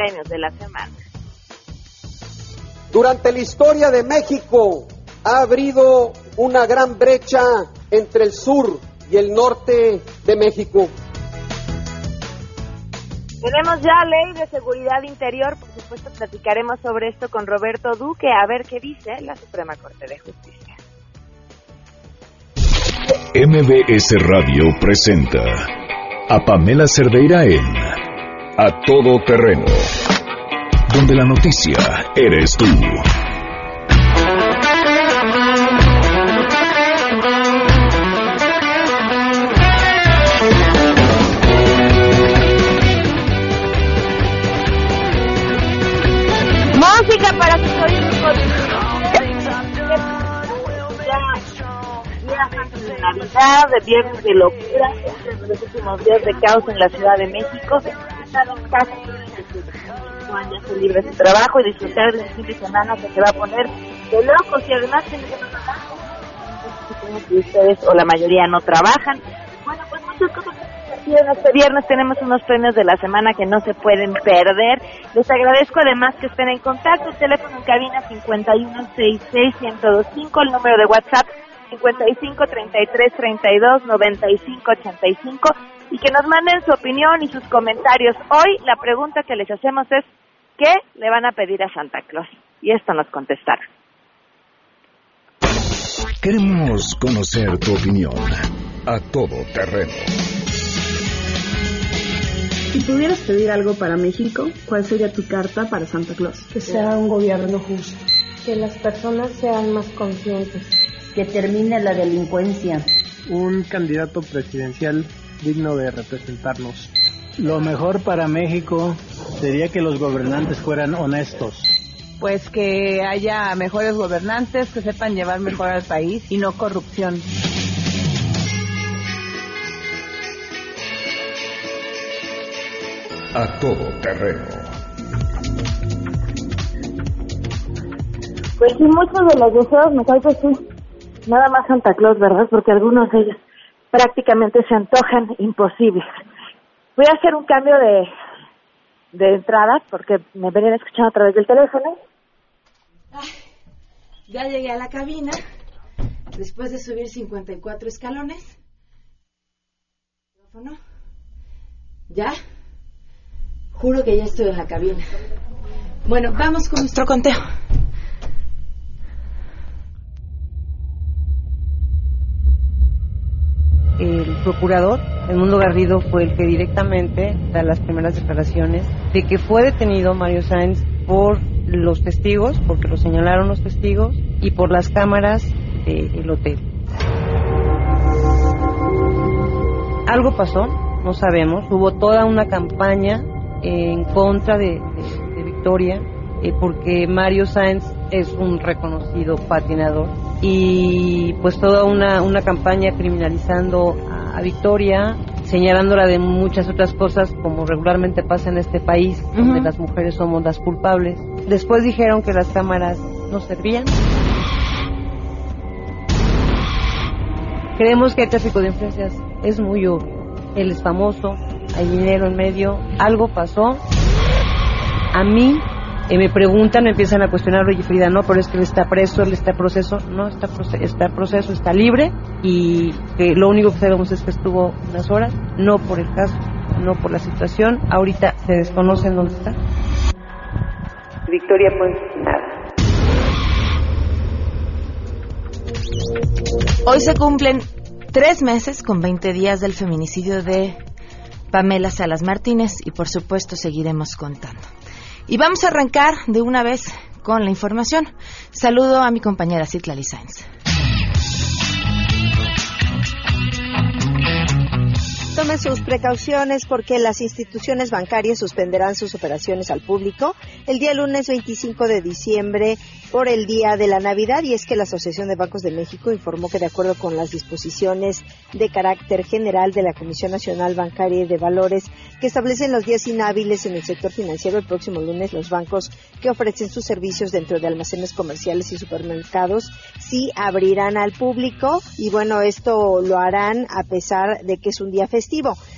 premios de la semana. Durante la historia de México ha habido una gran brecha entre el sur y el norte de México. Tenemos ya ley de seguridad interior, por supuesto platicaremos sobre esto con Roberto Duque, a ver qué dice la Suprema Corte de Justicia. MBS Radio presenta a Pamela Cerdeira en A Todo Terreno, donde la noticia eres tú. Música para sus oídos. de Navidad, de viernes de locura, de los últimos días de caos en la Ciudad de México, estar en casa ya se libre de trabajo y disfrutar del fin de semana que se va a poner de locos y además tiene que que ustedes o la mayoría no trabajan. Bueno, pues muchas cosas este viernes tenemos unos premios de la semana que no se pueden perder. Les agradezco además que estén en contacto. teléfono en cabina 5166125, el número de WhatsApp 55 33 32 95 85 y que nos manden su opinión y sus comentarios. Hoy la pregunta que les hacemos es ¿qué le van a pedir a Santa Claus? Y esto nos contestaron. Queremos conocer tu opinión a todo terreno. Si pudieras pedir algo para México, ¿cuál sería tu carta para Santa Claus? Que sea un gobierno justo, que las personas sean más conscientes que termine la delincuencia. Un candidato presidencial digno de representarnos. Lo mejor para México sería que los gobernantes fueran honestos. Pues que haya mejores gobernantes que sepan llevar mejor al país y no corrupción. A todo terreno. Pues sí, muchos de los deseos me parece sí Nada más Santa Claus, ¿verdad? Porque algunos de ellos prácticamente se antojan imposibles. Voy a hacer un cambio de, de entrada porque me venían escuchando a través del teléfono. ya llegué a la cabina después de subir 54 escalones. ¿Ya? Juro que ya estoy en la cabina. Bueno, vamos con nuestro conteo. El procurador, el Mundo Garrido, fue el que directamente da las primeras declaraciones de que fue detenido Mario Sáenz por los testigos, porque lo señalaron los testigos, y por las cámaras del hotel. Algo pasó, no sabemos. Hubo toda una campaña en contra de, Victoria, eh, porque Mario Sáenz es un reconocido patinador y pues toda una, una campaña criminalizando a, Victoria, señalándola de muchas otras cosas como regularmente pasa en este país, donde las mujeres somos las culpables. Después dijeron que las cámaras no servían. Creemos que el tráfico de influencias es muy obvio. Él es famoso, hay dinero en medio, algo pasó. A mí me preguntan, me empiezan a cuestionar, oye Frida, no, pero es que él está preso, él está proceso, no, está, está en proceso, está libre y que lo único que sabemos es que estuvo unas horas, no por el caso, no por la situación, ahorita se desconoce en dónde está. Victoria, pues nada. Hoy se cumplen tres meses con 20 días del feminicidio de Pamela Salas Martínez y por supuesto seguiremos contando. Y vamos a arrancar de una vez con la información. Saludo a mi compañera Citlali Sáenz. Tomen sus precauciones porque las instituciones bancarias suspenderán sus operaciones al público el día lunes 25 de diciembre por el día de la Navidad. Y es que la Asociación de Bancos de México informó que de acuerdo con las disposiciones de carácter general de la Comisión Nacional Bancaria y de Valores que establecen los días inhábiles en el sector financiero el próximo lunes los bancos que ofrecen sus servicios dentro de almacenes comerciales y supermercados sí abrirán al público. Y bueno esto lo harán a pesar de que es un día festivo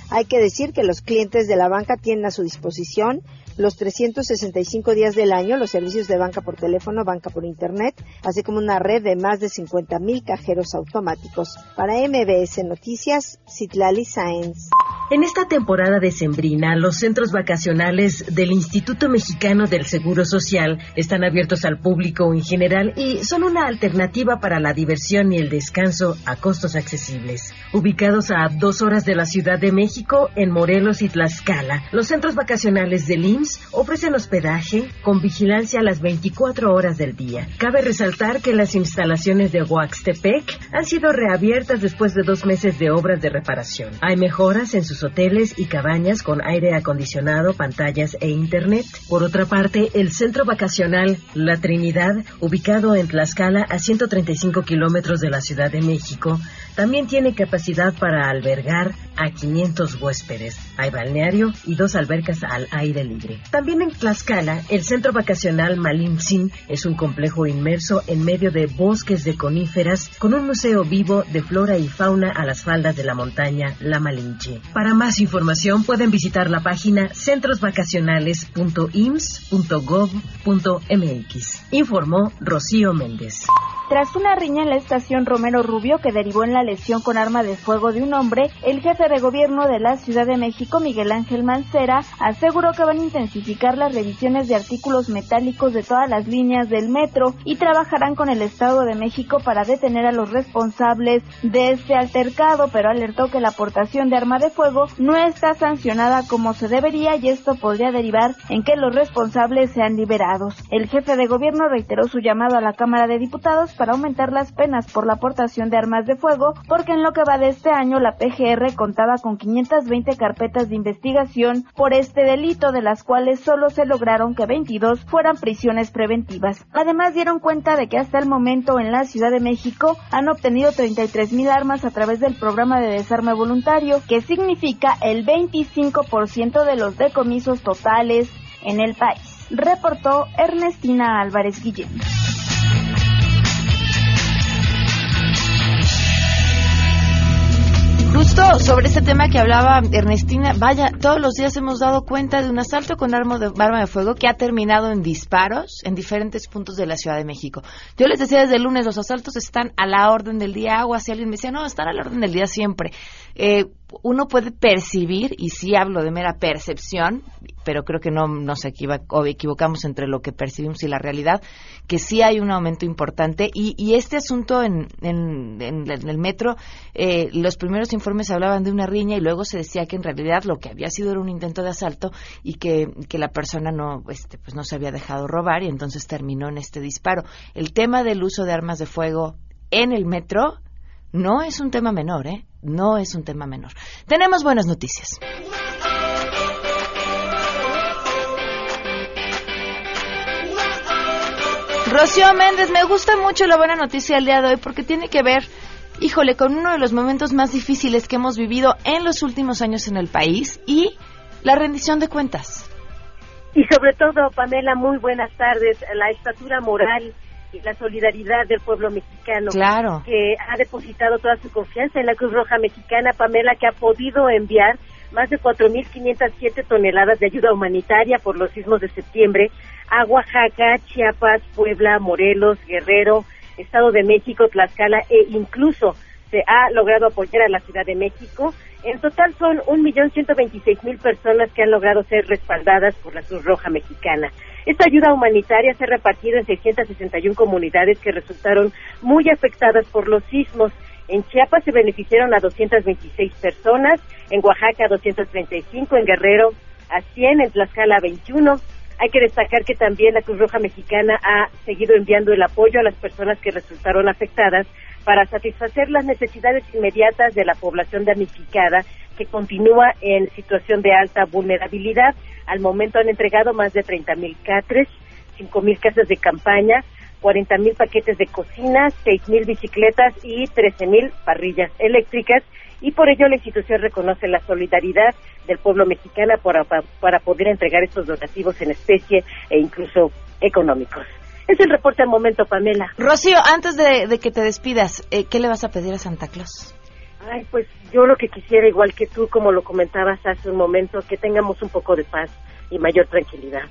Hay que decir que los clientes de la banca tienen a su disposición los 365 días del año los servicios de banca por teléfono, banca por internet, así como una red de más de 50 mil cajeros automáticos. Para MBS Noticias, Citlali Sáenz. En esta temporada decembrina, los centros vacacionales del Instituto Mexicano del Seguro Social están abiertos al público en general y son una alternativa para la diversión y el descanso a costos accesibles. Ubicados a dos horas de la Ciudad de México, en Morelos y Tlaxcala, los centros vacacionales del IMSS ofrecen hospedaje con vigilancia las 24 horas del día. Cabe resaltar que las instalaciones de Huaxtepec han sido reabiertas después de dos meses de obras de reparación. Hay mejoras en sus hoteles y cabañas con aire acondicionado, pantallas e internet. Por otra parte, el centro vacacional La Trinidad, ubicado en Tlaxcala a 135 kilómetros de la Ciudad de México, también tiene capacidad para albergar a 500 huéspedes. Hay balneario y dos albercas al aire libre. También en Tlaxcala, el centro vacacional Malintzin es un complejo inmerso en medio de bosques de coníferas con un museo vivo de flora y fauna a las faldas de la montaña La Malinche. Para más información pueden visitar la página centrosvacacionales.ims.gov.mx. Informó Rocío Méndez. Tras una riña en la estación Romero Rubio que derivó en la lesión con arma de fuego de un hombre, el jefe de gobierno de la Ciudad de México, Miguel Ángel Mancera, aseguró que van a intensificar las revisiones de artículos metálicos de todas las líneas del metro y trabajarán con el Estado de México para detener a los responsables de este altercado, pero alertó que la aportación de arma de fuego no está sancionada como se debería y esto podría derivar en que los responsables sean liberados. El jefe de gobierno reiteró su llamado a la Cámara de Diputados para aumentar las penas por la aportación de armas de fuego, porque en lo que va de este año la PGR contaba con 520 carpetas de investigación por este delito, de las cuales solo se lograron que 22 fueran prisiones preventivas. Además dieron cuenta de que hasta el momento en la Ciudad de México han obtenido 33 mil armas a través del programa de desarme voluntario, que significa el 25% de los decomisos totales en el país. Reportó Ernestina Álvarez Guillén. Justo sobre ese tema que hablaba Ernestina, vaya, todos los días hemos dado cuenta de un asalto con arma de, arma de fuego que ha terminado en disparos en diferentes puntos de la Ciudad de México. Yo les decía desde el lunes, los asaltos están a la orden del día, agua, si alguien me decía, no, están a la orden del día siempre. Eh, uno puede percibir, y sí hablo de mera percepción, pero creo que no nos equivocamos entre lo que percibimos y la realidad, que sí hay un aumento importante. Y, este asunto en, en, el metro, eh, los primeros informes hablaban de una riña y luego se decía que en realidad lo que había sido era un intento de asalto y que, que la persona no, este, pues no se había dejado robar y entonces terminó en este disparo. El tema del uso de armas de fuego en el metro no es un tema menor, ¿eh? No es un tema menor. Tenemos buenas noticias. Rocío Méndez, me gusta mucho la buena noticia del día de hoy porque tiene que ver, híjole, con uno de los momentos más difíciles que hemos vivido en los últimos años en el país y la rendición de cuentas. Y sobre todo, Pamela, muy buenas tardes. La estatura moral la solidaridad del pueblo mexicano, que ha depositado toda su confianza en la Cruz Roja Mexicana, Pamela, que ha podido enviar más de 4.507 toneladas de ayuda humanitaria por los sismos de septiembre a Oaxaca, Chiapas, Puebla, Morelos, Guerrero, Estado de México, Tlaxcala e incluso se ha logrado apoyar a la Ciudad de México. En total son 1.126.000 personas que han logrado ser respaldadas por la Cruz Roja Mexicana. Esta ayuda humanitaria se ha repartido en 661 comunidades que resultaron muy afectadas por los sismos. En Chiapas se beneficiaron a 226 personas, en Oaxaca a 235, en Guerrero a 100, en Tlaxcala a 21. Hay que destacar que también la Cruz Roja Mexicana ha seguido enviando el apoyo a las personas que resultaron afectadas para satisfacer las necesidades inmediatas de la población damnificada que continúa en situación de alta vulnerabilidad. Al momento han entregado más de 30.000 catres, 5.000 casas de campaña, 40.000 paquetes de cocina, 6.000 bicicletas y 13.000 parrillas eléctricas. Y por ello la institución reconoce la solidaridad del pueblo mexicano para, para poder entregar estos donativos en especie e incluso económicos. Es el reporte al momento, Pamela. Rocío, antes de, que te despidas, eh, ¿qué le vas a pedir a Santa Claus? Ay, pues yo lo que quisiera, igual que tú, como lo comentabas hace un momento, que tengamos un poco de paz y mayor tranquilidad.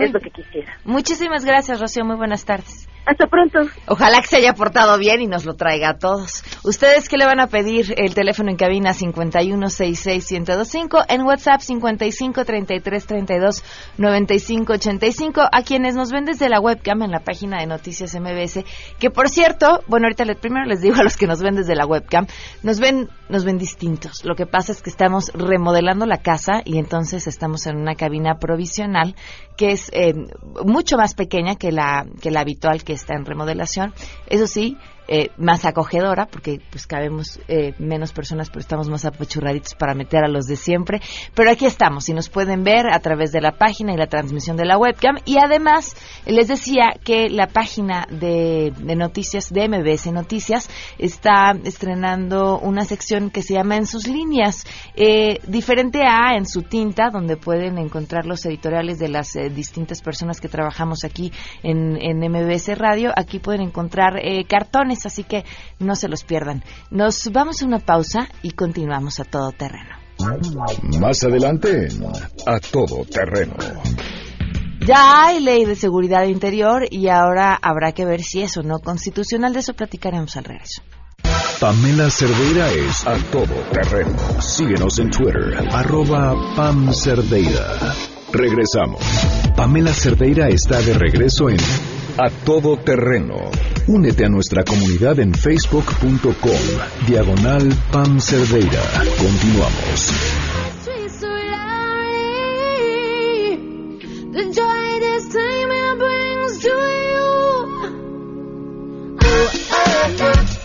es lo que quisiera. Muchísimas gracias, Rocío. Muy buenas tardes. Hasta pronto. Ojalá que se haya portado bien y nos lo traiga a todos. ¿Ustedes qué le van a pedir? El teléfono en cabina 5166125, en WhatsApp 5533329585, a quienes nos ven desde la webcam en la página de Noticias MBS, que por cierto, bueno, ahorita primero les digo a los que nos ven desde la webcam, nos ven nos ven distintos. Lo que pasa es que estamos remodelando la casa y entonces estamos en una cabina provisional que es eh, mucho más pequeña que la que la habitual que está en remodelación. Eso sí, eh, más acogedora, porque pues cabemos eh, menos personas, pero estamos más apachurraditos para meter a los de siempre. Pero aquí estamos, y nos pueden ver a través de la página y la transmisión de la webcam. Y además, les decía que la página de, noticias, de MBS Noticias, está estrenando una sección que se llama En sus líneas, eh, diferente a En su tinta, donde pueden encontrar los editoriales de las distintas personas que trabajamos aquí en, en MBS Radio. Aquí pueden encontrar cartones así que no se los pierdan. Nos vamos a una pausa y continuamos a todo terreno. Más adelante, a todo terreno. Ya hay ley de seguridad interior y ahora habrá que ver si es o no constitucional. De eso platicaremos al regreso. Pamela Cerdeira es a todo terreno. Síguenos en Twitter, arroba Pam Cerdeira. Regresamos. Pamela Cerdeira está de regreso en A Todo Terreno. Únete a nuestra comunidad en facebook.com. Diagonal Pam Cerdeira. Continuamos.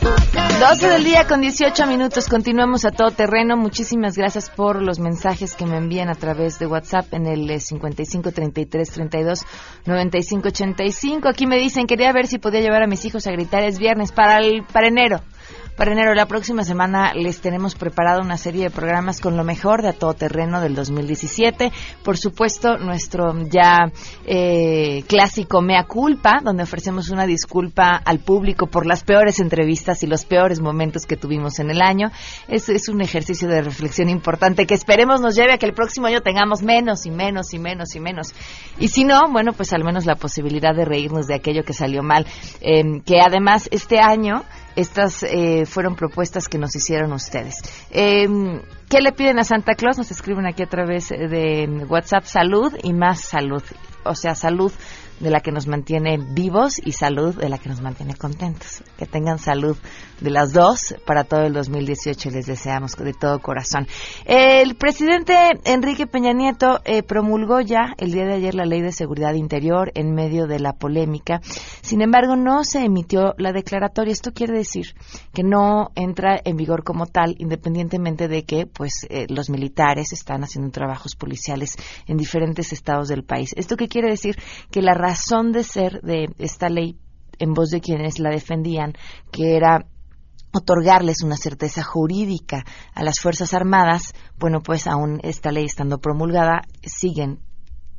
The 12 del día con 18 minutos. Continuamos a todo terreno. Muchísimas gracias por los mensajes que me envían a través de WhatsApp en el 55 33 32 95 85. Aquí me dicen, quería ver si podía llevar a mis hijos a gritar. Es viernes para, el, para enero. Para enero, la próxima semana les tenemos preparado una serie de programas con lo mejor de a todo terreno del 2017. Por supuesto, nuestro ya eh, clásico Mea Culpa, donde ofrecemos una disculpa al público por las peores entrevistas y los peores momentos que tuvimos en el año. Es, es un ejercicio de reflexión importante que esperemos nos lleve a que el próximo año tengamos menos y menos y menos y menos. Y si no, bueno, pues al menos la posibilidad de reírnos de aquello que salió mal. Eh, que además este año estas eh, fueron propuestas que nos hicieron ustedes. Em, ¿Qué le piden a Santa Claus? Nos escriben aquí a través de WhatsApp salud y más salud. O sea, salud de la que nos mantiene vivos y salud de la que nos mantiene contentos. Que tengan salud de las dos para todo el 2018 les deseamos de todo corazón. El presidente Enrique Peña Nieto eh, promulgó ya el día de ayer la ley de seguridad interior en medio de la polémica. Sin embargo, no se emitió la declaratoria. Esto quiere decir que no entra en vigor como tal, independientemente de que pues eh, los militares están haciendo trabajos policiales en diferentes estados del país. Esto qué quiere decir que la razón de ser de esta ley en voz de quienes la defendían, que era otorgarles una certeza jurídica a las Fuerzas Armadas, bueno, pues aún esta ley estando promulgada, siguen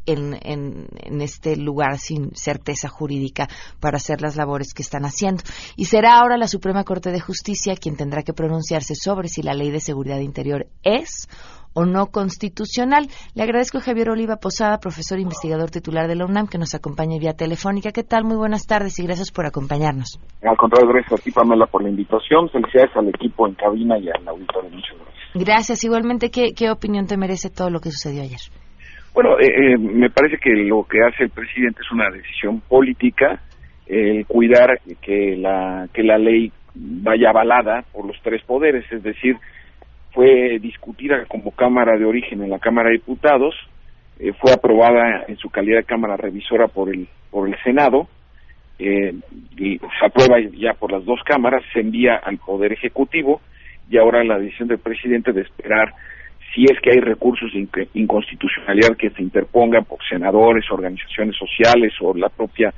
en, en, este lugar sin certeza jurídica para hacer las labores que están haciendo. Y será ahora la Suprema Corte de Justicia quien tendrá que pronunciarse sobre si la ley de seguridad interior es o no constitucional. Le agradezco a Javier Oliva Posada, profesor e investigador titular de la UNAM, que nos acompaña vía telefónica. ¿Qué tal? Muy buenas tardes y gracias por acompañarnos. Al contrario, gracias a ti, Pamela, por la invitación. Felicidades al equipo en cabina y al auditorio. Muchas gracias. Gracias. Igualmente, ¿qué, qué opinión te merece todo lo que sucedió ayer? Bueno, eh, eh, me parece que lo que hace el presidente es una decisión política, el cuidar que la, que la ley vaya avalada por los tres poderes, es decir, fue discutida como Cámara de Origen en la Cámara de Diputados, eh, fue aprobada en su calidad de Cámara Revisora por el, por el Senado, eh, y se aprueba ya por las dos cámaras, se envía al Poder Ejecutivo y ahora la decisión del presidente de esperar si es que hay recursos de inconstitucionalidad que se interpongan por senadores, organizaciones sociales o la propia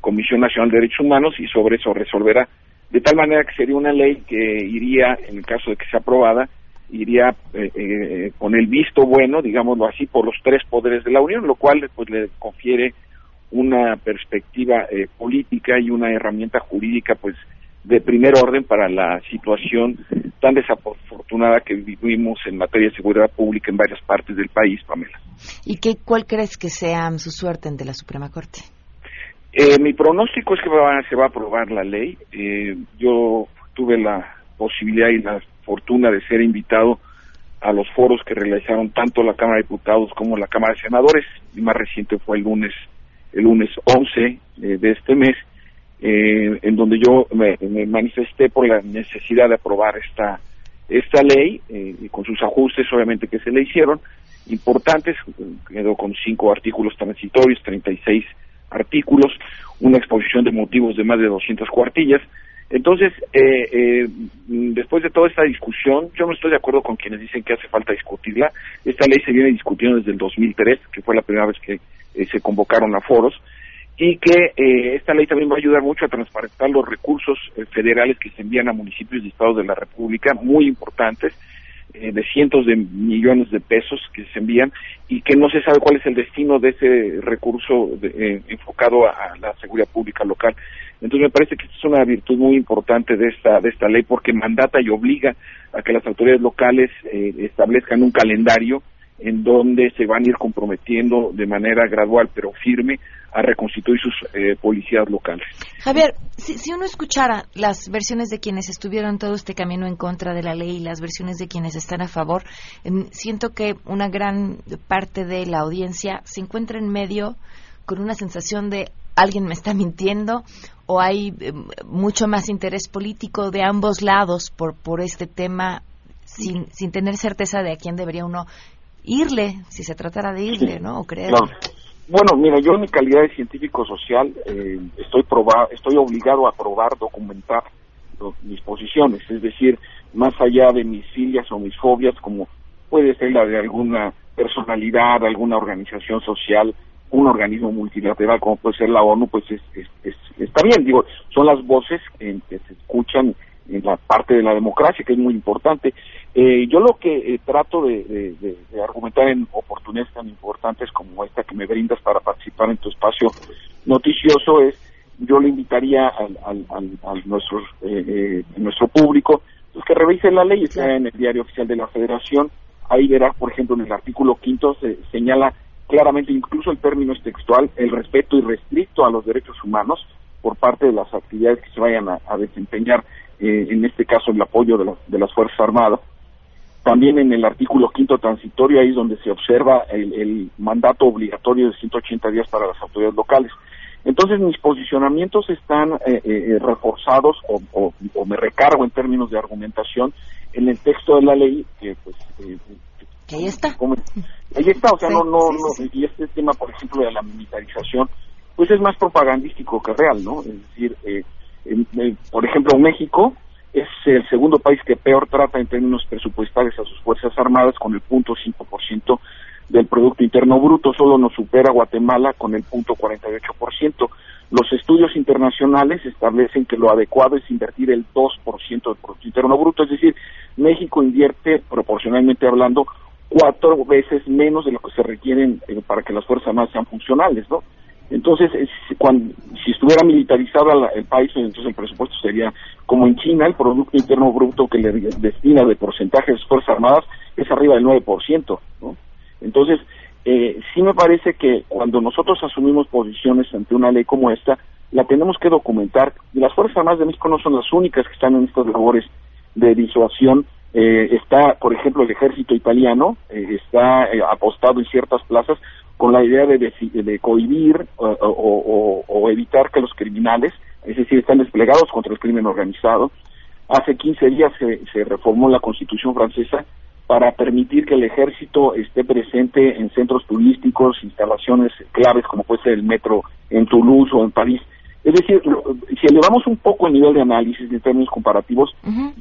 Comisión Nacional de Derechos Humanos y sobre eso resolverá. De tal manera que sería una ley que iría, en el caso de que sea aprobada, iría eh, eh, con el visto bueno, digámoslo así, por los tres poderes de la Unión, lo cual pues le confiere una perspectiva eh, política y una herramienta jurídica pues de primer orden para la situación tan desafortunada que vivimos en materia de seguridad pública en varias partes del país, Pamela. ¿Y qué, cuál crees que sea su suerte ante la Suprema Corte? Eh, mi pronóstico es que se va a aprobar la ley. Eh, yo tuve la posibilidad y la fortuna de ser invitado a los foros que realizaron tanto la Cámara de Diputados como la Cámara de Senadores. El más reciente fue el lunes, el lunes 11 eh, de este mes, eh, en donde yo me, manifesté por la necesidad de aprobar esta esta ley eh, con sus ajustes obviamente que se le hicieron importantes quedó con cinco artículos transitorios 36 artículos una exposición de motivos de más de 200 cuartillas entonces, eh, eh, después de toda esta discusión, yo no estoy de acuerdo con quienes dicen que hace falta discutirla. Esta ley se viene discutiendo desde el 2003, que fue la primera vez que eh, se convocaron a foros, y que eh, esta ley también va a ayudar mucho a transparentar los recursos eh, federales que se envían a municipios y estados de la República, muy importantes, de cientos de millones de pesos que se envían y que no se sabe cuál es el destino de ese recurso eh, enfocado a, la seguridad pública local. Entonces me parece que es una virtud muy importante de esta de esta ley porque mandata y obliga a que las autoridades locales eh, establezcan un calendario en donde se van a ir comprometiendo de manera gradual pero firme a reconstituir sus eh, policías locales. Javier, si, si, uno escuchara las versiones de quienes estuvieron todo este camino en contra de la ley y las versiones de quienes están a favor, siento que una gran parte de la audiencia se encuentra en medio con una sensación de alguien me está mintiendo o hay eh, mucho más interés político de ambos lados por, por este tema sin, sin tener certeza de a quién debería uno irle, si se tratara de irle, ¿no? O creer. Bueno, mira, yo en mi calidad de científico social eh, estoy proba estoy obligado a probar, documentar mis posiciones, es decir, más allá de mis filias o mis fobias, como puede ser la de alguna personalidad, alguna organización social, un organismo multilateral como puede ser la ONU, pues es, está bien, digo, son las voces que se escuchan en la parte de la democracia, que es muy importante. Eh, yo lo que eh, trato de, argumentar en oportunidades tan importantes como esta que me brindas para participar en tu espacio noticioso es, yo le invitaría al, al, nuestro, eh, nuestro público pues que revise la ley, está en el diario oficial de la Federación, ahí verá, por ejemplo, en el artículo quinto se señala claramente, incluso el término es textual, el respeto irrestricto a los derechos humanos por parte de las actividades que se vayan a desempeñar eh, en este caso el apoyo de, de, las Fuerzas Armadas. También en el artículo quinto transitorio, ahí donde se observa el, mandato obligatorio de 180 días para las autoridades locales. Entonces mis posicionamientos están eh, eh, reforzados o, me recargo en términos de argumentación en el texto de la ley que pues ahí está. Ahí está o sea no no no y este tema por ejemplo de la militarización pues es más propagandístico que real no es decir eh, por ejemplo, México es el segundo país que peor trata en términos presupuestales a sus Fuerzas Armadas con el punto 5% del Producto Interno Bruto, solo nos supera Guatemala con el punto 48%. Los estudios internacionales establecen que lo adecuado es invertir el 2% del Producto Interno Bruto, es decir, México invierte, proporcionalmente hablando, cuatro veces menos de lo que se requieren eh, para que las Fuerzas Armadas sean funcionales, ¿no? Entonces, cuando, si estuviera militarizado el país, entonces el presupuesto sería como en China, el Producto Interno Bruto que le destina de porcentaje de sus Fuerzas Armadas es arriba del 9%. ¿no? Entonces, eh, sí me parece que cuando nosotros asumimos posiciones ante una ley como esta, la tenemos que documentar. Las Fuerzas Armadas de México no son las únicas que están en estas labores de disuasión. Eh, está, por ejemplo, el ejército italiano, eh, está eh, apostado en ciertas plazas con la idea de, cohibir o, evitar que los criminales, es decir, están desplegados contra el crimen organizado. Hace 15 días se, se reformó la Constitución francesa para permitir que el ejército esté presente en centros turísticos, instalaciones claves como puede ser el metro en Toulouse o en París. Es decir, si elevamos un poco el nivel de análisis en términos comparativos,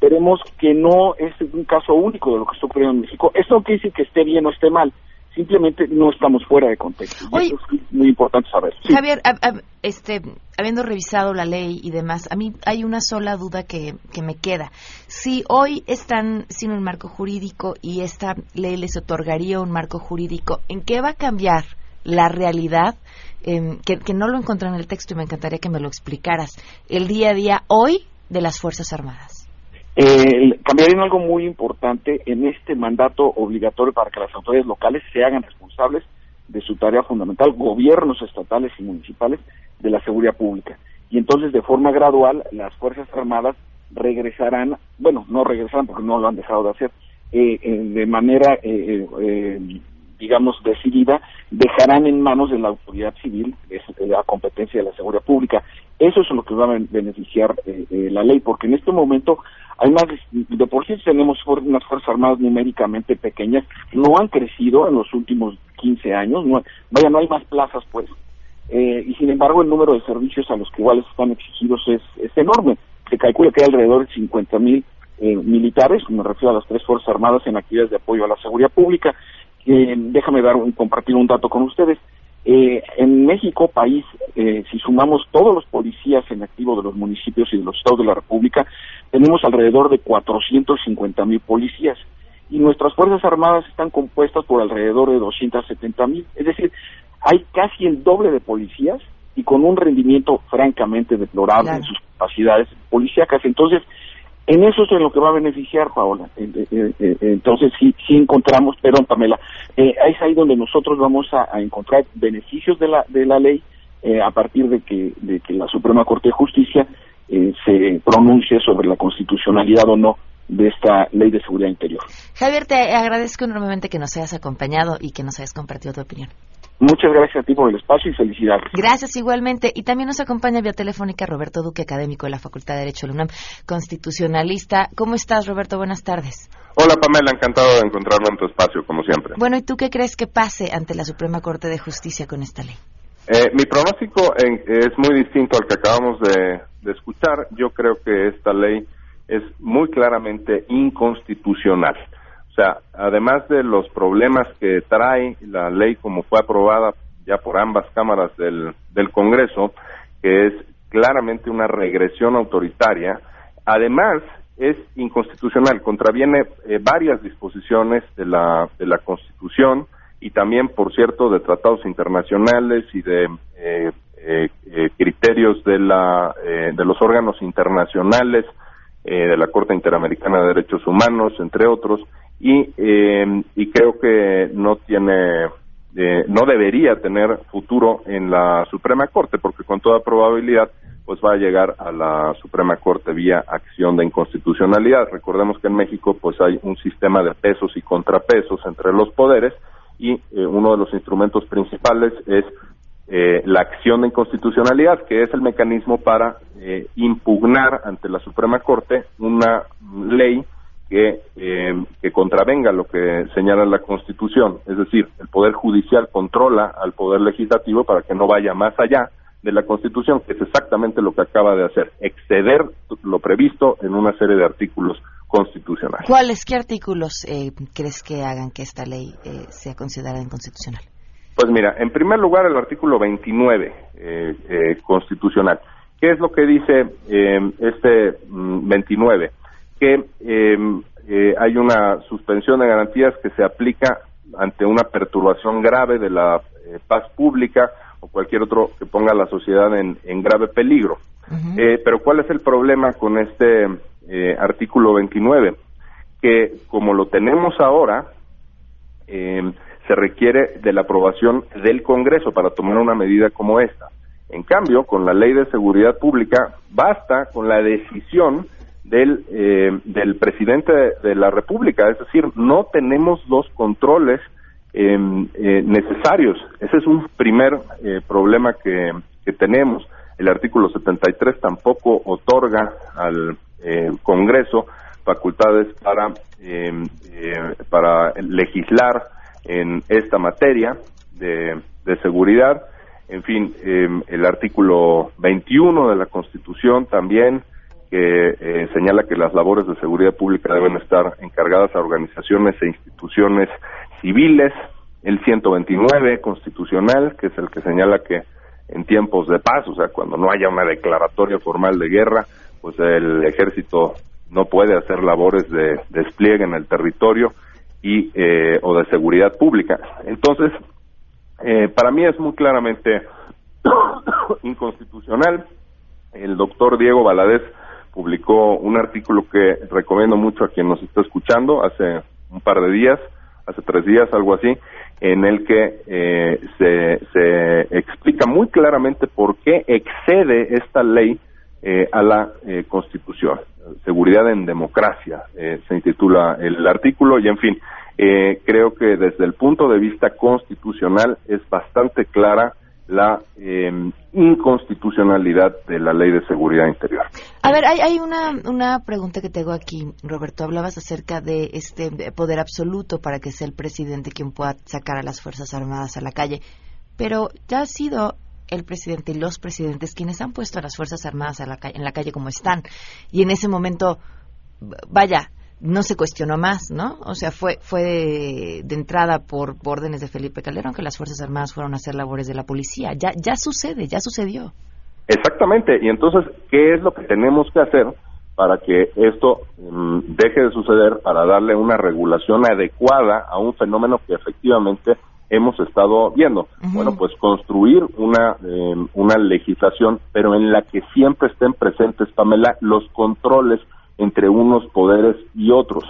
veremos que no es un caso único de lo que está ocurriendo en México. Esto no quiere decir que esté bien o esté mal, simplemente no estamos fuera de contexto. eso es muy importante saber. Javier, este, habiendo revisado la ley y demás, a mí hay una sola duda que, que me queda. Si hoy están sin un marco jurídico y esta ley les otorgaría un marco jurídico, ¿en qué va a cambiar la realidad? Em, que, no lo encontré en el texto y me encantaría que me lo explicaras. El día a día hoy de las Fuerzas Armadas. Eh, cambiaría algo muy importante en este mandato obligatorio para que las autoridades locales se hagan responsables de su tarea fundamental, gobiernos estatales y municipales, de la seguridad pública. Y entonces, de forma gradual, las Fuerzas Armadas regresarán, bueno, no regresarán porque no lo han dejado de hacer, eh, eh, de manera, eh, digamos, decidida, dejarán en manos de la autoridad civil la competencia de la seguridad pública. Eso es lo que va a beneficiar la ley, porque en este momento hay más, de por sí tenemos unas Fuerzas Armadas numéricamente pequeñas, no han crecido en los últimos 15 años, no, vaya, no hay más plazas, pues. y sin embargo, el número de servicios a los que iguales están exigidos es, es enorme. Se calcula que hay alrededor de 50 mil eh, militares, me refiero a las tres Fuerzas Armadas en actividades de apoyo a la seguridad pública. Déjame dar un, compartir un dato con ustedes. Eh, en México, país, eh, si sumamos todos los policías en activo de los municipios y de los estados de la República, tenemos alrededor de 450 mil policías y nuestras Fuerzas Armadas están compuestas por alrededor de 270 mil. Es decir, hay casi el doble de policías y con un rendimiento francamente deplorable en sus capacidades policíacas. Entonces, en eso es en lo que va a beneficiar, Paola. Entonces, sí, sí encontramos, perdón, Pamela, eh, es ahí donde nosotros vamos a, encontrar beneficios de la, de la ley eh, a partir de que, de que la Suprema Corte de Justicia eh, se pronuncie sobre la constitucionalidad o no de esta ley de seguridad interior. Javier, te agradezco enormemente que nos hayas acompañado y que nos hayas compartido tu opinión. Muchas gracias a ti por el espacio y felicidades. Gracias igualmente. Y también nos acompaña vía telefónica Roberto Duque, académico de la Facultad de Derecho de la UNAM, constitucionalista. ¿Cómo estás, Roberto? Buenas tardes. Hola, Pamela. Encantado de encontrarme en tu espacio, como siempre. Bueno, ¿y tú qué crees que pase ante la Suprema Corte de Justicia con esta ley? Eh, mi pronóstico es muy distinto al que acabamos de, de escuchar. Yo creo que esta ley es muy claramente inconstitucional. O sea, además de los problemas que trae la ley como fue aprobada ya por ambas cámaras del, del Congreso, que es claramente una regresión autoritaria, además es inconstitucional, contraviene eh, varias disposiciones de la, de la Constitución y también, por cierto, de tratados internacionales y de eh, eh, criterios de, la, de los órganos internacionales de la Corte Interamericana de Derechos Humanos, entre otros, y, eh, y creo que no tiene eh, no debería tener futuro en la Suprema Corte porque con toda probabilidad pues va a llegar a la Suprema Corte vía acción de inconstitucionalidad. Recordemos que en México pues hay un sistema de pesos y contrapesos entre los poderes y eh, uno de los instrumentos principales es la acción de inconstitucionalidad, que es el mecanismo para impugnar ante la Suprema Corte una ley que, eh, que contravenga lo que señala la Constitución. Es decir, el Poder Judicial controla al Poder Legislativo para que no vaya más allá de la Constitución, que es exactamente lo que acaba de hacer, exceder lo previsto en una serie de artículos constitucionales. ¿Cuáles, qué artículos eh, crees que hagan que esta ley eh, sea considerada inconstitucional? Pues mira, en primer lugar el artículo 29 eh, constitucional. ¿Qué es lo que dice este 29? Que em, eh, hay una suspensión de garantías que se aplica ante una perturbación grave de la eh, paz pública o cualquier otro que ponga a la sociedad en, grave peligro. Eh, pero ¿cuál es el problema con este artículo 29? Que como lo tenemos ahora, em, se requiere de la aprobación del Congreso para tomar una medida como esta. En cambio, con la ley de seguridad pública, basta con la decisión del, eh, del presidente de, la República. Es decir, no tenemos los controles em, eh, necesarios. Ese es un primer eh, problema que, que, tenemos. El artículo 73 tampoco otorga al Congreso facultades para, em, para legislar en esta materia de, de seguridad. En fin, em, el artículo 21 de la Constitución también que eh, señala que las labores de seguridad pública deben estar encargadas a organizaciones e instituciones civiles, el 129 constitucional, que es el que señala que en tiempos de paz, o sea, cuando no haya una declaratoria formal de guerra, pues el ejército no puede hacer labores de despliegue en el territorio y eh, o de seguridad pública. Entonces, eh, para mí es muy claramente inconstitucional. El doctor Diego Valadez publicó un artículo que recomiendo mucho a quien nos está escuchando hace un par de días, hace tres días, algo así, en el que eh, se, explica muy claramente por qué excede esta ley eh, a la eh, Constitución. Seguridad en democracia eh, se intitula el artículo y, en fin, eh, creo que desde el punto de vista constitucional es bastante clara la eh, inconstitucionalidad de la ley de seguridad interior. A ver, hay, hay una, una pregunta que tengo aquí, Roberto. Hablabas acerca de este poder absoluto para que sea el presidente quien pueda sacar a las Fuerzas Armadas a la calle. Pero ya ha sido el presidente y los presidentes quienes han puesto a las Fuerzas Armadas a la en la calle como están. Y en ese momento, vaya, no se cuestionó más, ¿no? O sea, fue, fue de, entrada por, órdenes de Felipe Calderón que las Fuerzas Armadas fueron a hacer labores de la policía. Ya, ya sucede, ya sucedió. Exactamente. Y entonces, ¿qué es lo que tenemos que hacer para que esto mm, deje de suceder, para darle una regulación adecuada a un fenómeno que efectivamente hemos estado viendo. Bueno, pues construir una, eh, una legislación, pero en la que siempre estén presentes, Pamela, los controles entre unos poderes y otros.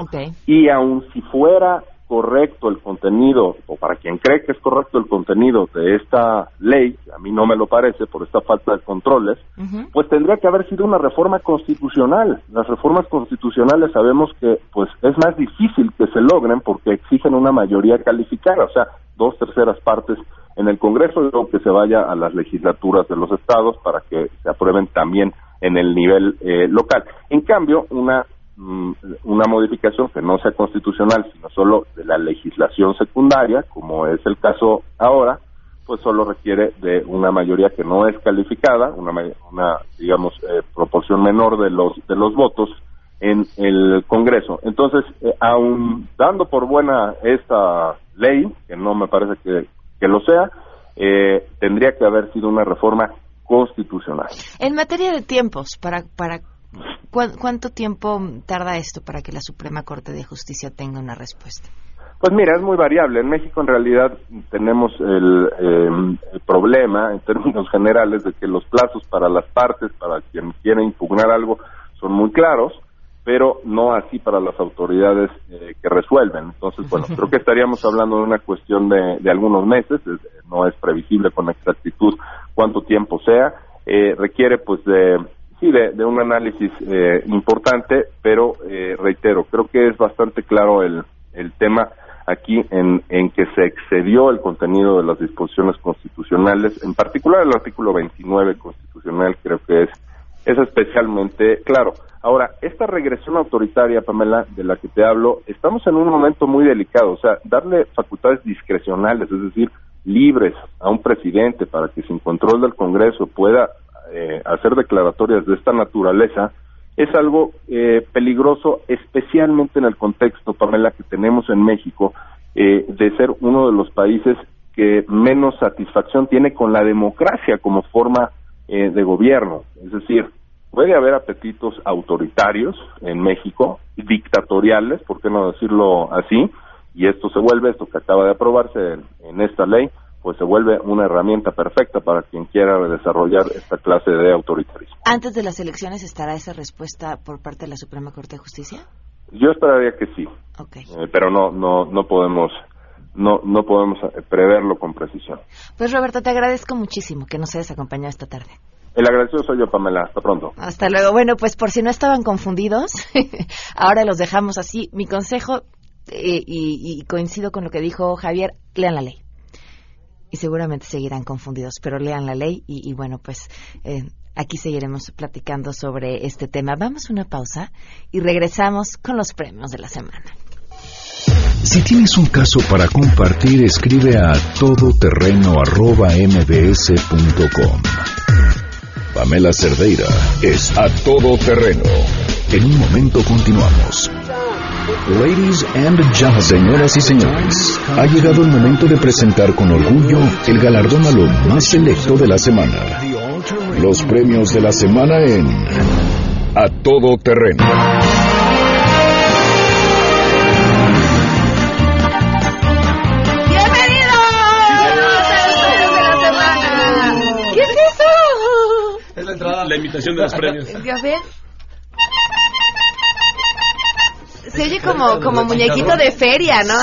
Y aun si fuera correcto el contenido, o para quien cree que es correcto el contenido de esta ley, a mí no me lo parece por esta falta de controles, pues tendría que haber sido una reforma constitucional. Las reformas constitucionales sabemos que pues es más difícil que se logren porque exigen una mayoría calificada, o sea, dos terceras partes en el Congreso y luego que se vaya a las legislaturas de los estados para que se aprueben también en el nivel eh, local. En cambio, una mm, una modificación que no sea constitucional, sino solo de la legislación secundaria, como es el caso ahora, pues solo requiere de una mayoría que no es calificada, una, una digamos, eh, proporción menor de los, de los votos en el Congreso. Entonces, eh, aun dando por buena esta ley, que no me parece que, que lo sea, eh, tendría que haber sido una reforma constitucional. En materia de tiempos, para, para ¿cuánto tiempo tarda esto para que la Suprema Corte de Justicia tenga una respuesta? Pues mira, es muy variable. En México en realidad tenemos el, em, el, problema en términos generales de que los plazos para las partes, para quien quiere impugnar algo, son muy claros, pero no así para las autoridades eh, que resuelven. Entonces, bueno, creo que estaríamos hablando de una cuestión de, de algunos meses, no es previsible con exactitud cuánto tiempo sea, eh, requiere pues de sí de, un análisis eh, importante, pero eh, reitero, creo que es bastante claro el, el tema aquí en, en que se excedió el contenido de las disposiciones constitucionales, en particular el artículo 29 constitucional creo que es, es especialmente claro. Ahora, esta regresión autoritaria, Pamela, de la que te hablo, estamos en un momento muy delicado, o sea, darle facultades discrecionales, es decir, libres a un presidente para que sin control del Congreso pueda eh, hacer declaratorias de esta naturaleza es algo eh, peligroso, especialmente en el contexto, Pamela, que tenemos en México, eh, de ser uno de los países que menos satisfacción tiene con la democracia como forma de gobierno. Es decir, puede haber apetitos autoritarios en México, dictatoriales, ¿por qué no decirlo así? y esto se vuelve, esto que acaba de aprobarse en, esta ley, pues se vuelve una herramienta perfecta para quien quiera desarrollar esta clase de autoritarismo. ¿Antes de las elecciones estará esa respuesta por parte de la Suprema Corte de Justicia? Yo esperaría que sí, okay. Eh, pero no, no, no podemos no, no podemos preverlo con precisión. Pues Roberto, te agradezco muchísimo que nos hayas acompañado esta tarde. El agradecido soy yo, Pamela. Hasta pronto. Hasta luego. Bueno, pues por si no estaban confundidos, ahora los dejamos así. Mi consejo, eh, y, coincido con lo que dijo Javier, lean la ley. Y seguramente seguirán confundidos, pero lean la ley y, bueno, pues eh, aquí seguiremos platicando sobre este tema. Vamos a una pausa y regresamos con los premios de la semana. Si tienes un caso para compartir, escribe a todoterreno.mbs.com. Pamela Cerdeira es a todoterreno. En un momento continuamos. Ladies and gentlemen, señoras y señores, ha llegado el momento de presentar con orgullo el galardón a lo más selecto de la semana. Los premios de la semana en A Todo Terreno. la imitación de los premios. Ya ven. Se oye como, como muñequito de feria, ¿no?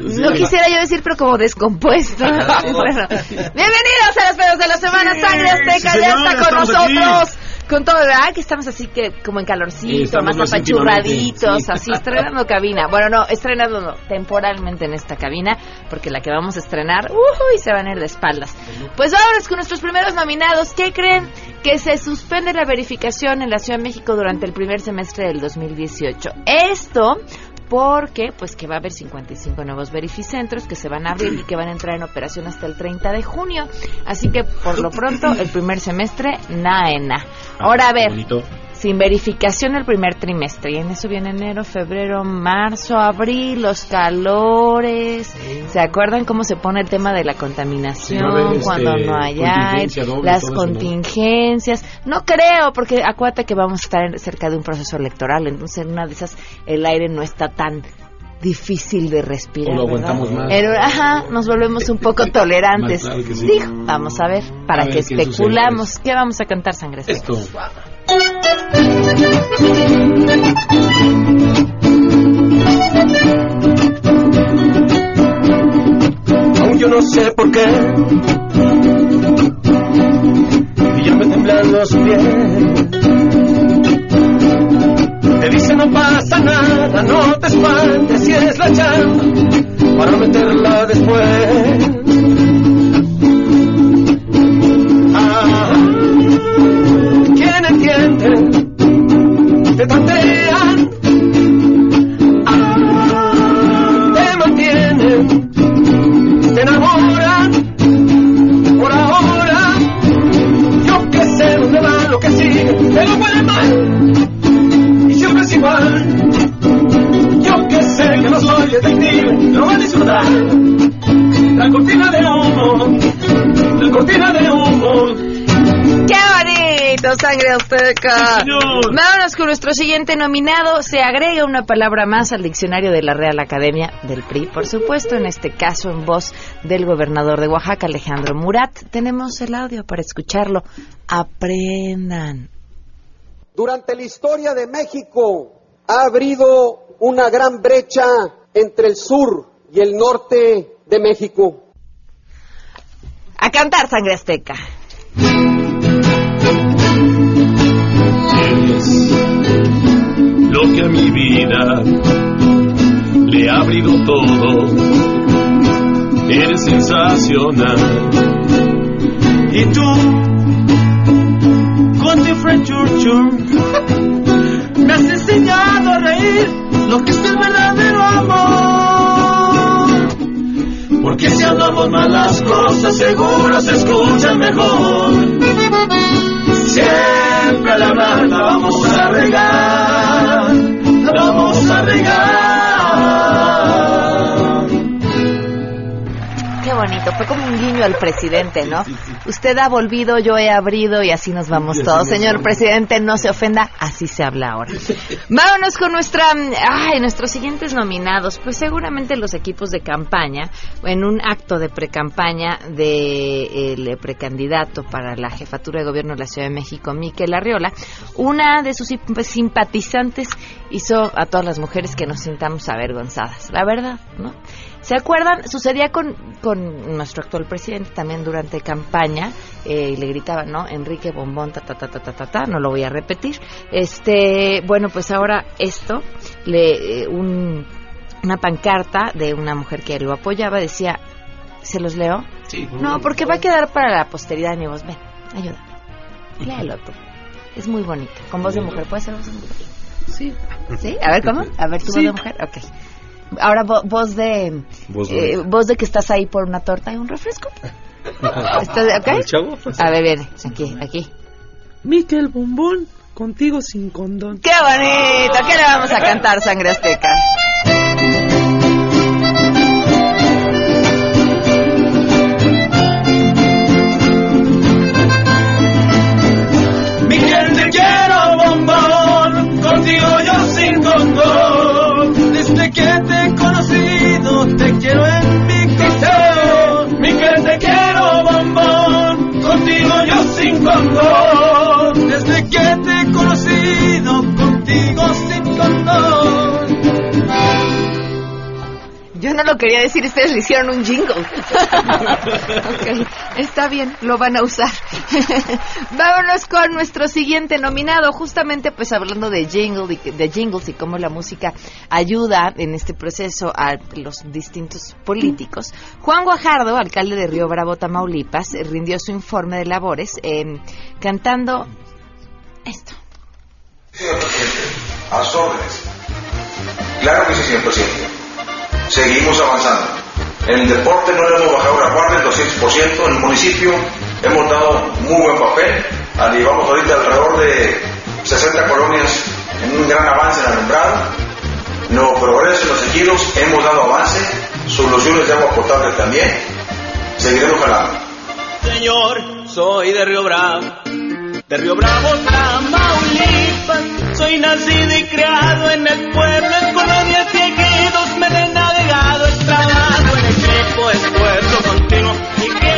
No quisiera yo decir, pero como descompuesto. Bienvenidos a los pedos de la semana. Sangre Azteca ya está con nosotros con todo, ¿verdad? Que estamos así que como en calorcito, más apachurraditos, así estrenando cabina. Bueno, no, estrenando temporalmente en esta cabina, porque la que vamos a estrenar, uy, se van a ir de espaldas. Pues vámonos con nuestros primeros nominados. ¿Qué creen? Que se suspende la verificación en la Ciudad de México durante el primer semestre del 2018. Esto porque pues que va a haber 55 nuevos verificentros que se van a abrir y que van a entrar en operación hasta el 30 de junio. Así que por lo pronto el primer semestre naena. Ahora a ver, sin verificación el primer trimestre. Y en eso viene enero, febrero, marzo, abril, los calores. ¿Se acuerdan cómo se pone el tema de la contaminación este, cuando no hay aire, las contingencias? ¿no? creo, porque acuérdate que vamos a estar cerca de un proceso electoral, entonces en una de esas el aire no está tan difícil de respirar. lo aguantamos más. ajá, nos volvemos un poco tolerantes. vamos a ver, para que especulamos. ¿Qué vamos a cantar, Sangre Esto. Aún yo no sé por qué. Y ya me temblan los pies. Te dice no pasa nada, no te espantes si es la chamba para meterla después. No va a disfrutar la cortina de humo, la cortina de humo. ¡Qué bonito, sangre azteca! Vámonos con nuestro siguiente nominado. Se agrega una palabra más al diccionario de la Real Academia del PRI, por supuesto, en este caso en voz del gobernador de Oaxaca, Alejandro Murat. Tenemos el audio para escucharlo. Aprendan. Durante la historia de México ha habido una gran brecha entre el sur y el norte de México. A cantar, sangre azteca. lo que a mi vida le ha abrido todo. Eres sensacional. Y tú, con tu French me has enseñado a reír lo que es el verdadero amor. Porque si hablamos mal las cosas, seguro se escuchan mejor. Siempre a la verdad vamos a regar, la vamos a regar. Bonito, fue como un guiño al presidente, ¿no? Usted ha volvido, yo he abrido y así nos vamos todos. Señor presidente, no se ofenda, así se habla ahora. Vámonos con nuestra, ay, nuestros siguientes nominados. Pues seguramente los equipos de campaña, en un acto de precampaña del precandidato para la jefatura de gobierno de la Ciudad de México, Miquel Arriola, una de sus simpatizantes hizo a todas las mujeres que nos sintamos avergonzadas. La verdad, ¿no? ¿Se acuerdan? Sucedía con, con nuestro actual presidente también durante campaña eh, y le gritaban, ¿no? Enrique Bombón, ta, ta, ta, ta, ta, ta, no lo voy a repetir. Este, bueno, pues ahora esto, le, eh, un, una pancarta de una mujer que lo apoyaba decía, ¿se los leo? Sí. No, porque va a quedar para la posteridad, mi voz. Ven, ayuda. Léelo tú. Es muy bonito. Con voz de mujer. ¿Puede ser voz de mujer? Sí. ¿Sí? A ver, ¿cómo? A ver, tu voz de mujer. Ok. Ahora voz de eh, voz de que estás ahí por una torta y un refresco. ¿Estás okay? Pues. A ver, viene, aquí, aquí. Miquel Bombón, contigo sin condón. ¡Qué bonito! ¿Qué le vamos a cantar, Sangre Azteca? Sin Yo no lo quería decir, ustedes le hicieron un jingle. ok, está bien, lo van a usar. Vámonos con nuestro siguiente nominado, justamente pues hablando de jingle, de jingles y cómo la música ayuda en este proceso a los distintos políticos. Juan Guajardo, alcalde de Río Bravo, Tamaulipas, rindió su informe de labores eh, cantando esto. A órdenes. Claro que sí, señor presidente seguimos avanzando. En el deporte no le hemos bajado la guardia el 200%, en el municipio hemos dado muy buen papel, llevamos ahorita alrededor de 60 colonias en un gran avance en alumbrado, los progresos en los ejidos hemos dado avance, soluciones de agua potable también, seguiremos jalando. Señor, soy de Río Bravo, de Río Bravo, Tamaulipas, soy nacido y criado en el pueblo, en colonias y me he navegado, es trabajo en equipo, esfuerzo continuo.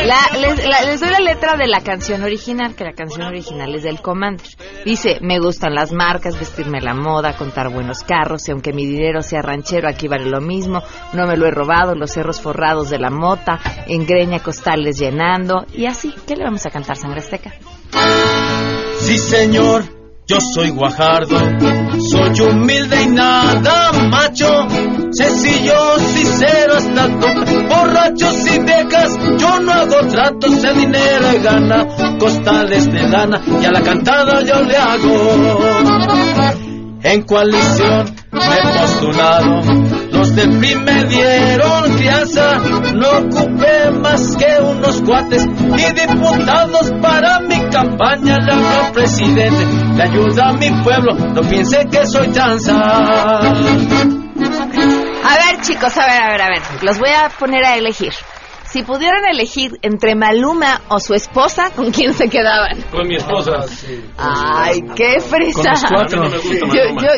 La, les, la, les, doy la letra de la canción original, que la canción original es del Commander. Dice, me gustan las marcas, vestirme la moda, contar buenos carros, y aunque mi dinero sea ranchero, aquí vale lo mismo, no me lo he robado, los cerros forrados de la mota, en greña costales llenando, y así, ¿qué le vamos a cantar, Sangre Azteca? Sí, señor yo soy Guajardo, soy humilde y nada macho, sencillo, sincero hasta tope, borrachos y viejas, yo no hago tratos de dinero y gana, costales de lana y a la cantada yo le hago. En coalición me he postulado, los de PRI me dieron crianza, no ocupé más que unos cuates y diputados para mi campaña. Le hago presidente, le ayuda a mi pueblo, no piense que soy chanza. A ver chicos, a ver, a ver, a ver, los voy a poner a elegir. Si pudieran elegir entre Maluma o su esposa, ¿con quién se quedaban? Con mi esposa. Ay, qué fresa. cuatro.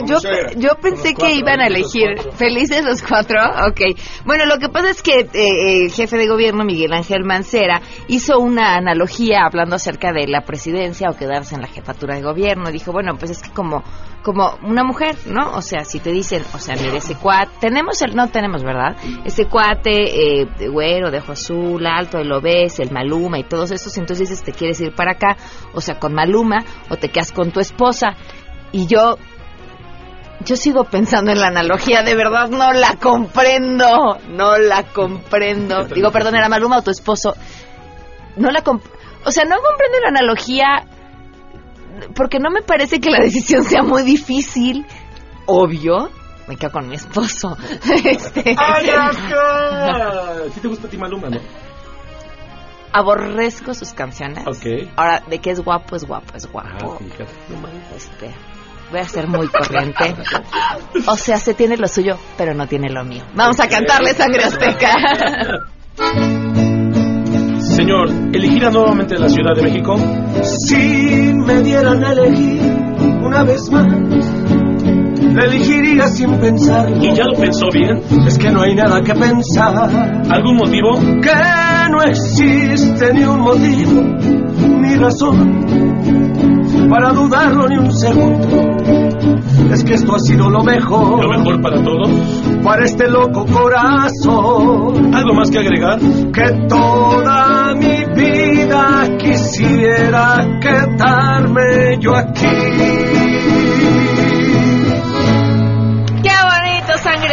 Yo, yo, pensé que iban a elegir felices los cuatro. Ok. Bueno, lo que pasa es que eh, el jefe de gobierno, Miguel Ángel Mancera, hizo una analogía hablando acerca de la presidencia o quedarse en la jefatura de gobierno. Dijo, bueno, pues es que como como una mujer, ¿no? O sea, si te dicen, o sea, mire, ese cuate, tenemos el, no tenemos, ¿verdad? Ese cuate, eh, de güero, de ojo azul, alto, el ves, el Maluma y todos esos, entonces dices, te quieres ir para acá, o sea, con Maluma, o te quedas con tu esposa. Y yo, yo sigo pensando en la analogía, de verdad no la comprendo, no la comprendo. Digo, perdón, era Maluma o tu esposo. No la o sea, no comprendo la analogía porque no me parece que la decisión sea muy difícil. Obvio, me quedo con mi esposo. este... ¡Ay, ¿Sí te gusta a ti Maluma, no? Aborrezco sus canciones. Ok. Ahora, de que es guapo, es guapo, es guapo. Ah, este, voy a ser muy corriente. o sea, se tiene lo suyo, pero no tiene lo mío. Vamos a cantarle Sangre Azteca. Señor, ¿elegirá nuevamente la Ciudad de México? Si me dieran a elegir una vez más, la elegiría sin pensar. ¿Y ya lo pensó bien? Es que no hay nada que pensar. ¿Algún motivo? Que no existe ni un motivo, ni razón para dudarlo ni un segundo es que esto ha sido lo mejor. ¿Lo mejor para todos? Para este loco corazón. ¿Algo más que agregar? Que toda mi vida quisiera quedarme yo aquí.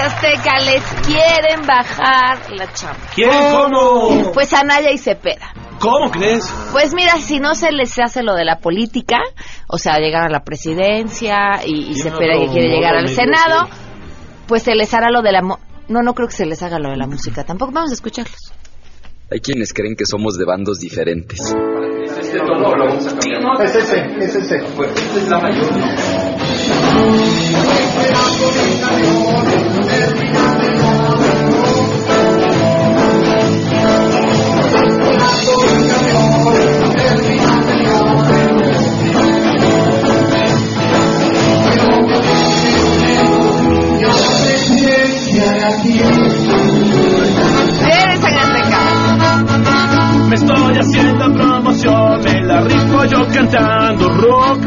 Azteca! Les quieren bajar la chamba. ¿Quién? ¿Cómo? Pues Anaya y Cepeda. ¿Cómo crees? Pues mira, si no se les hace lo de la política, o sea, llegar a la presidencia y, se espera que quiere llegar al Senado, pues se les hará lo de la... no, no creo que se les haga lo de la música. Tampoco vamos a escucharlos. Hay quienes creen que somos de bandos diferentes. Es ese, es ese. es la Me estoy haciendo promoción, me la rifo yo cantando rock.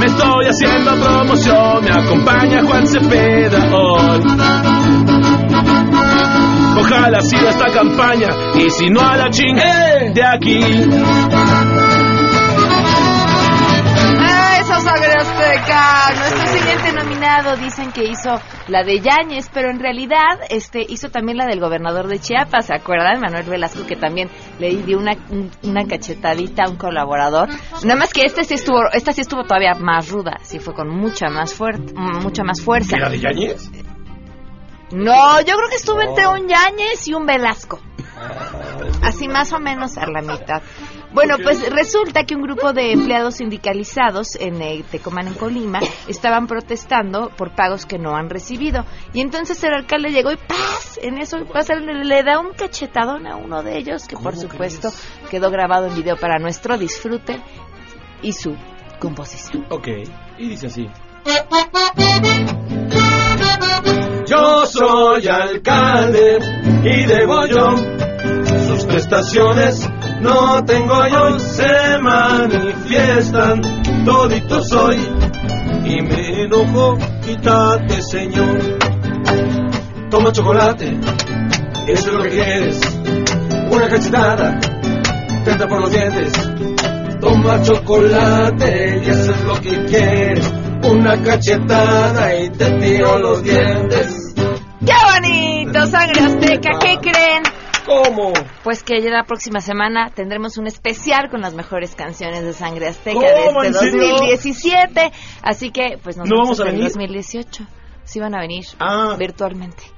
Me estoy haciendo promoción me acompaña Juan Cepeda hoy. Ojalá siga esta campaña y si no a la chingada de aquí. Nuestro siguiente nominado dicen que hizo la de Yáñez, pero en realidad este hizo también la del gobernador de Chiapas, ¿se acuerdan? Manuel Velasco, que también le dio una, una cachetadita a un colaborador. Nada más que este sí estuvo, esta sí estuvo todavía más ruda, sí fue con mucha más fuerte, mucha más fuerza. ¿La de Yáñez? No, yo creo que estuvo entre un Yáñez y un Velasco. Así más o menos a la mitad. Bueno, pues resulta que un grupo de empleados sindicalizados en eh, Tecomán, en Colima, estaban protestando por pagos que no han recibido. Y entonces el alcalde llegó y ¡paz! En eso le, da un cachetadón a uno de ellos, que por supuesto quedó grabado en video para nuestro disfrute y su composición. Ok, y dice así. Yo soy alcalde y debo yo sus prestaciones no tengo yo, se manifiestan toditos hoy y me enojo, quítate señor. Toma chocolate, eso es lo que quieres, una cachetada, trata por los dientes. Toma chocolate y eso es lo que quieres, una cachetada y te tiro los dientes. ¡Qué bonito, sangre azteca! ¿Qué creen? ¿Cómo? Pues que ya la próxima semana tendremos un especial con las mejores canciones de Sangre Azteca de este 2017. Así que, pues nos ¿No vemos en el 2018. Sí van a venir ah. virtualmente.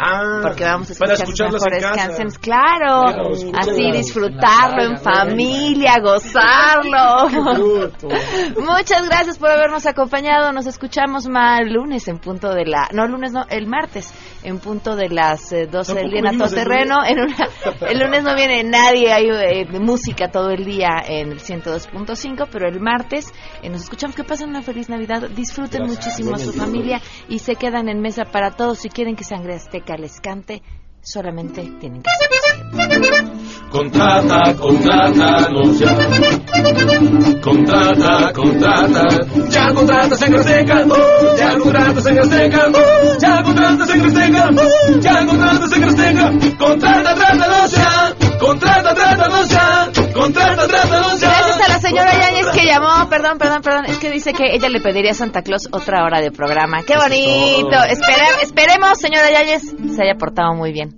Ah, porque vamos a escuchar las mejores canciones, claro, así disfrutarlo en familia, gozarlo. Muchas gracias por habernos acompañado. Nos escuchamos más lunes en punto de la, no lunes no, el martes en punto de las 12 eh, del día en terreno. En el lunes no viene nadie, hay eh, música todo el día en el 102.5, pero el martes eh, nos escuchamos. Que pasen una feliz Navidad, disfruten muchísimo a su familia y se quedan en mesa para todos. Si quieren que Sangre Azteca les cante, solamente tienen que ser Contrata, contrata, no ya. Contrata, contrata. Ya contrata sangre seca. Ya contrata sangre seca. Ya contrata sangre seca. Ya contrata sangre seca. Contrata, trátalo ya. Contrata, trátalo ya. Contrata, trátalo ya. Gracias a la señora Yáñez que llamó. Perdón, perdón, perdón. Es que dice que ella le pediría a Santa Claus otra hora de programa. ¡Qué bonito! esperemos, señora Yáñez, se haya portado muy bien.